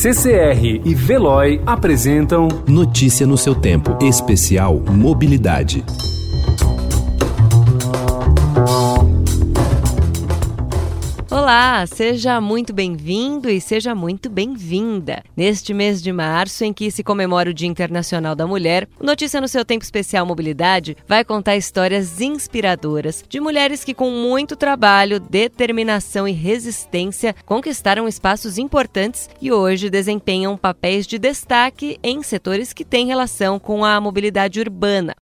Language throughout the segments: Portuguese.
CCR e Veloy apresentam Notícia no seu tempo, especial Mobilidade. Olá, seja muito bem-vindo e seja muito bem-vinda. Neste mês de março, em que se comemora o Dia Internacional da Mulher, o Notícia no seu Tempo Especial Mobilidade vai contar histórias inspiradoras de mulheres que, com muito trabalho, determinação e resistência, conquistaram espaços importantes e hoje desempenham papéis de destaque em setores que têm relação com a mobilidade urbana.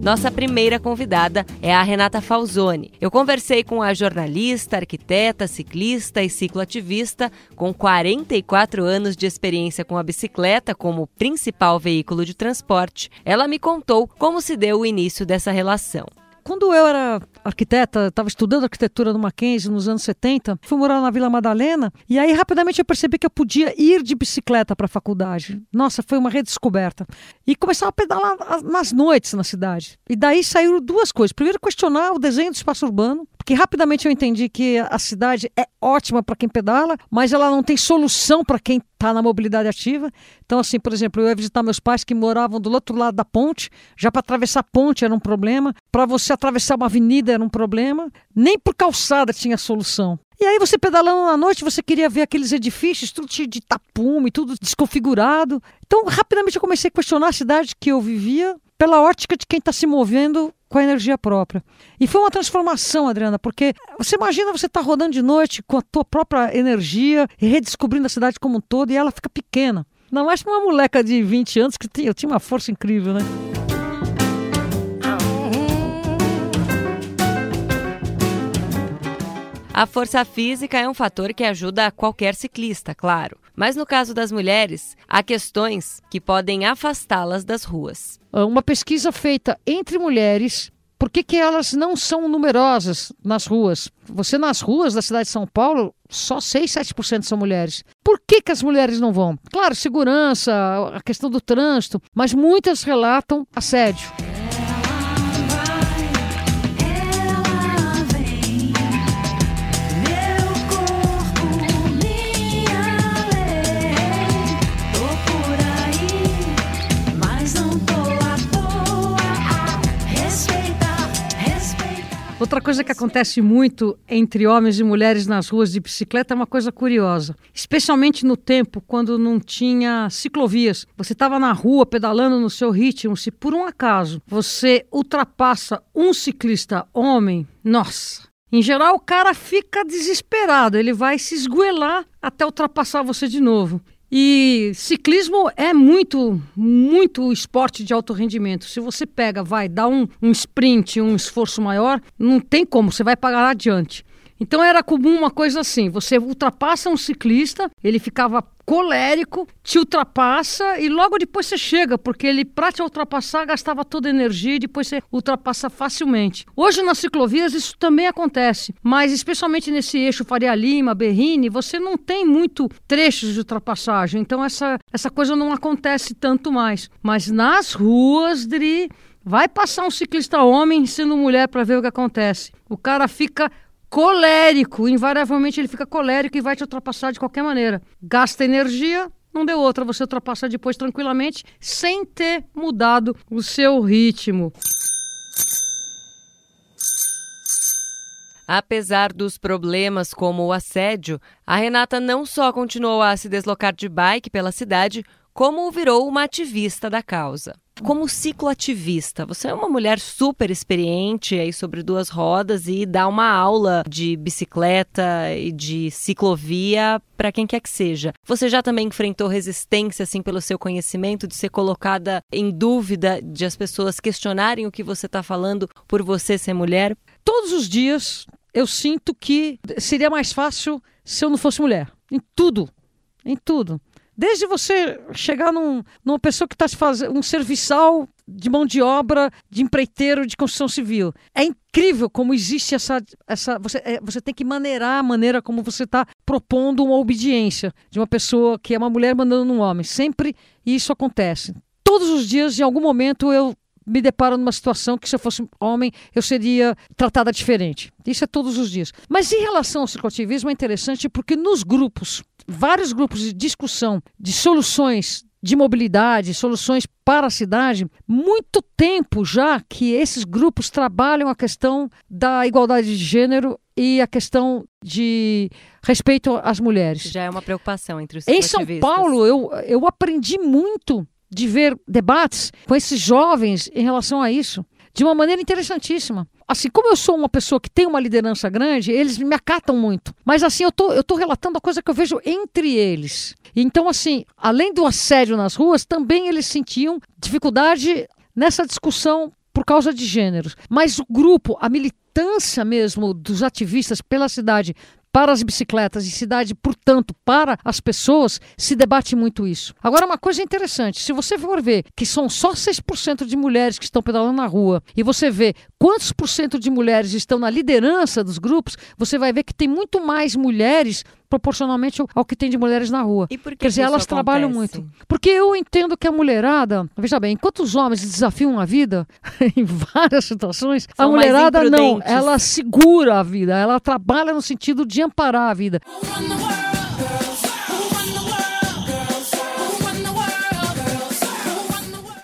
Nossa primeira convidada é a Renata Falzoni. Eu conversei com a jornalista, arquiteta, ciclista e cicloativista com 44 anos de experiência com a bicicleta como principal veículo de transporte. Ela me contou como se deu o início dessa relação. Quando eu era arquiteta, estava estudando arquitetura no Mackenzie nos anos 70, fui morar na Vila Madalena e aí rapidamente eu percebi que eu podia ir de bicicleta para a faculdade. Nossa, foi uma redescoberta. E começava a pedalar nas noites na cidade. E daí saíram duas coisas. Primeiro, questionar o desenho do espaço urbano, porque rapidamente eu entendi que a cidade é ótima para quem pedala, mas ela não tem solução para quem está na mobilidade ativa. Então, assim, por exemplo, eu ia visitar meus pais que moravam do outro lado da ponte, já para atravessar a ponte era um problema, para você atravessar uma avenida era um problema, nem por calçada tinha solução. E aí você pedalando na noite, você queria ver aqueles edifícios, tudo cheio de tapume, tudo desconfigurado. Então, rapidamente eu comecei a questionar a cidade que eu vivia pela ótica de quem está se movendo com a energia própria. E foi uma transformação, Adriana, porque você imagina você estar tá rodando de noite com a tua própria energia e redescobrindo a cidade como um todo e ela fica pequena. Não mais para uma moleca de 20 anos que eu tinha uma força incrível, né? A força física é um fator que ajuda qualquer ciclista, claro. Mas no caso das mulheres, há questões que podem afastá-las das ruas. Ah, uma pesquisa feita entre mulheres por que, que, elas não são numerosas nas ruas? Você nas ruas da cidade de São Paulo, só 6, 7% são mulheres. Por que, que as mulheres não vão? Claro, segurança, a questão do trânsito, mas muitas relatam assédio. Outra coisa que acontece muito entre homens e mulheres nas ruas de bicicleta é uma coisa curiosa, especialmente no tempo quando não tinha ciclovias. Você estava na rua pedalando no seu ritmo, se por um acaso você ultrapassa um ciclista homem, nossa, em geral, o cara fica desesperado, ele vai se esgoelar até ultrapassar você de novo. E ciclismo é muito, muito esporte de alto rendimento. Se você pega, vai dar um, um sprint, um esforço maior, não tem como, você vai pagar adiante. Então era comum uma coisa assim: você ultrapassa um ciclista, ele ficava colérico, te ultrapassa e logo depois você chega, porque ele, para te ultrapassar, gastava toda a energia e depois você ultrapassa facilmente. Hoje nas ciclovias isso também acontece, mas especialmente nesse eixo Faria Lima, Berrini, você não tem muito trechos de ultrapassagem, então essa, essa coisa não acontece tanto mais. Mas nas ruas, Dri, vai passar um ciclista homem sendo mulher para ver o que acontece. O cara fica colérico, invariavelmente ele fica colérico e vai te ultrapassar de qualquer maneira. Gasta energia, não deu outra, você ultrapassa depois tranquilamente, sem ter mudado o seu ritmo. Apesar dos problemas como o assédio, a Renata não só continuou a se deslocar de bike pela cidade, como virou uma ativista da causa. Como cicloativista, você é uma mulher super experiente aí sobre duas rodas e dá uma aula de bicicleta e de ciclovia para quem quer que seja. Você já também enfrentou resistência assim pelo seu conhecimento de ser colocada em dúvida, de as pessoas questionarem o que você está falando por você ser mulher? Todos os dias eu sinto que seria mais fácil se eu não fosse mulher. Em tudo. Em tudo. Desde você chegar num, numa pessoa que está se fazendo um serviçal de mão de obra, de empreiteiro de construção civil. É incrível como existe essa. essa você, é, você tem que maneirar a maneira como você está propondo uma obediência de uma pessoa que é uma mulher mandando um homem. Sempre isso acontece. Todos os dias, em algum momento, eu me deparo numa situação que se eu fosse homem eu seria tratada diferente. Isso é todos os dias. Mas em relação ao cicloativismo é interessante porque nos grupos, vários grupos de discussão de soluções de mobilidade, soluções para a cidade, muito tempo já que esses grupos trabalham a questão da igualdade de gênero e a questão de respeito às mulheres. Já é uma preocupação entre os Em São Paulo, eu, eu aprendi muito de ver debates com esses jovens em relação a isso, de uma maneira interessantíssima. Assim, como eu sou uma pessoa que tem uma liderança grande, eles me acatam muito. Mas assim, eu tô, eu tô relatando a coisa que eu vejo entre eles. Então, assim, além do assédio nas ruas, também eles sentiam dificuldade nessa discussão por causa de gêneros. Mas o grupo, a militância mesmo dos ativistas pela cidade para as bicicletas e cidade, portanto, para as pessoas, se debate muito isso. Agora, uma coisa interessante: se você for ver que são só 6% de mulheres que estão pedalando na rua, e você vê quantos por cento de mulheres estão na liderança dos grupos, você vai ver que tem muito mais mulheres proporcionalmente ao que tem de mulheres na rua. E por que Quer dizer, que elas isso trabalham acontece? muito. Porque eu entendo que a mulherada, veja bem, enquanto os homens desafiam a vida em várias situações, a São mais mulherada não, ela segura a vida, ela trabalha no sentido de amparar a vida.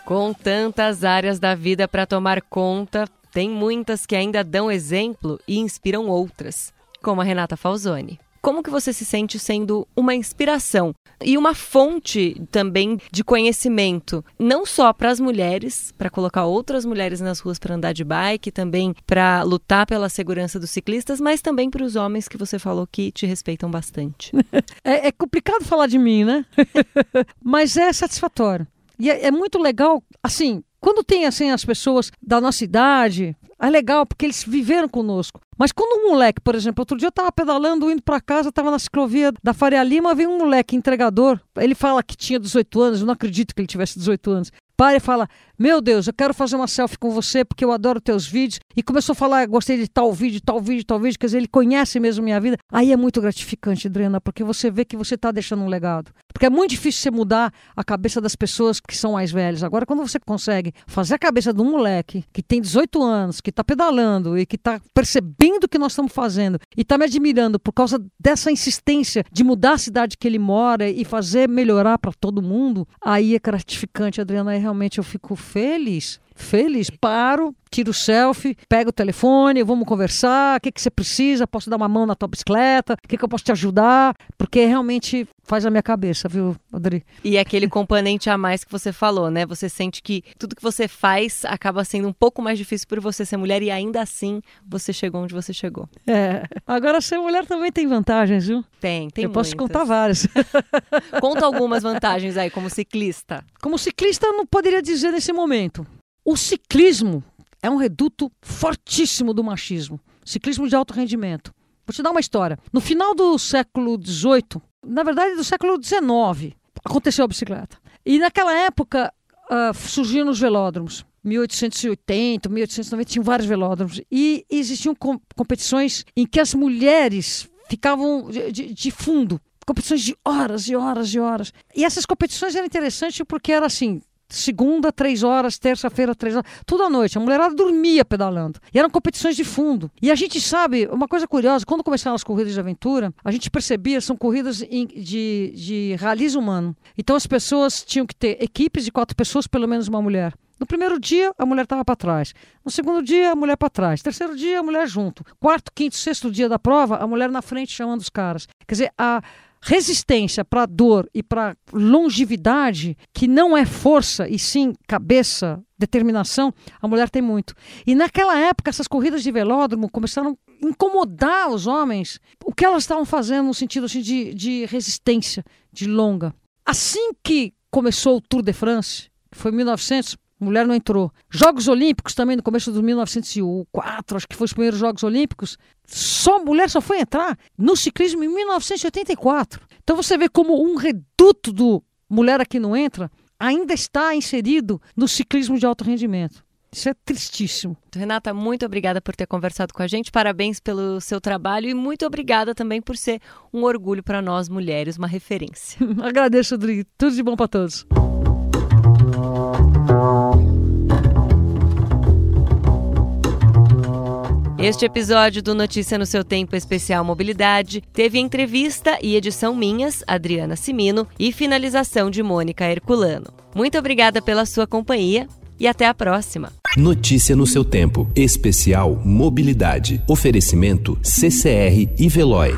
Com tantas áreas da vida para tomar conta, tem muitas que ainda dão exemplo e inspiram outras, como a Renata Falzoni. Como que você se sente sendo uma inspiração e uma fonte também de conhecimento, não só para as mulheres, para colocar outras mulheres nas ruas para andar de bike, também para lutar pela segurança dos ciclistas, mas também para os homens que você falou que te respeitam bastante. É, é complicado falar de mim, né? Mas é satisfatório. E é, é muito legal, assim, quando tem assim as pessoas da nossa idade, é legal porque eles viveram conosco. Mas quando um moleque, por exemplo, outro dia eu tava pedalando, indo para casa, tava na ciclovia da Faria Lima, veio um moleque entregador. Ele fala que tinha 18 anos, eu não acredito que ele tivesse 18 anos. Para e fala: Meu Deus, eu quero fazer uma selfie com você porque eu adoro teus vídeos. E começou a falar: Gostei de tal vídeo, tal vídeo, tal vídeo. Quer dizer, ele conhece mesmo minha vida. Aí é muito gratificante, Adriana, porque você vê que você está deixando um legado. Porque é muito difícil você mudar a cabeça das pessoas que são mais velhas. Agora, quando você consegue fazer a cabeça de um moleque que tem 18 anos, que está pedalando e que está percebendo o que nós estamos fazendo e está me admirando por causa dessa insistência de mudar a cidade que ele mora e fazer melhorar para todo mundo, aí é gratificante, Adriana. Aí realmente eu fico feliz. Feliz, paro, tiro o selfie, pego o telefone, vamos conversar, o que, que você precisa, posso dar uma mão na tua bicicleta, o que, que eu posso te ajudar, porque realmente faz a minha cabeça, viu, Adri? E aquele componente a mais que você falou, né? Você sente que tudo que você faz acaba sendo um pouco mais difícil por você ser mulher e ainda assim você chegou onde você chegou. É. Agora, ser mulher também tem vantagens, viu? Tem, tem eu posso te contar várias. Conta algumas vantagens aí como ciclista. Como ciclista, eu não poderia dizer nesse momento. O ciclismo é um reduto fortíssimo do machismo. Ciclismo de alto rendimento. Vou te dar uma história. No final do século XVIII, na verdade do século XIX, aconteceu a bicicleta. E naquela época ah, surgiram os velódromos. 1880, 1890, tinham vários velódromos. E existiam com- competições em que as mulheres ficavam de, de- de fundo. Competições de horas e horas e horas. E essas competições eram interessantes porque era assim, segunda, três horas, terça-feira, três horas, tudo à noite. A mulherada dormia pedalando. E eram competições de fundo. E a gente sabe, uma coisa curiosa, quando começaram as corridas de aventura, a gente percebia, são corridas de, de raliz humano. Então as pessoas tinham que ter equipes de quatro pessoas, pelo menos uma mulher. No primeiro dia, a mulher estava para trás. No segundo dia, a mulher para trás. Terceiro dia, a mulher junto. Quarto, quinto, sexto dia da prova, a mulher na frente chamando os caras. Quer dizer, a resistência para dor e para longevidade, que não é força e sim cabeça, determinação, a mulher tem muito. E naquela época, essas corridas de velódromo começaram a incomodar os homens. O que elas estavam fazendo no sentido assim, de, de resistência, de longa. Assim que começou o Tour de France, que foi em 1900, mulher não entrou. Jogos Olímpicos também no começo de 1904, acho que foi os primeiros Jogos Olímpicos. Só mulher só foi entrar no ciclismo em 1984. Então você vê como um reduto do mulher aqui não entra ainda está inserido no ciclismo de alto rendimento. Isso é tristíssimo. Renata, muito obrigada por ter conversado com a gente. Parabéns pelo seu trabalho e muito obrigada também por ser um orgulho para nós mulheres, uma referência. Agradeço, Adri. Tudo de bom para todos. Este episódio do Notícia no seu Tempo Especial Mobilidade teve entrevista e edição minhas, Adriana Simino, e finalização de Mônica Herculano. Muito obrigada pela sua companhia e até a próxima. Notícia no seu tempo. Especial Mobilidade. Oferecimento CCR e Veloy.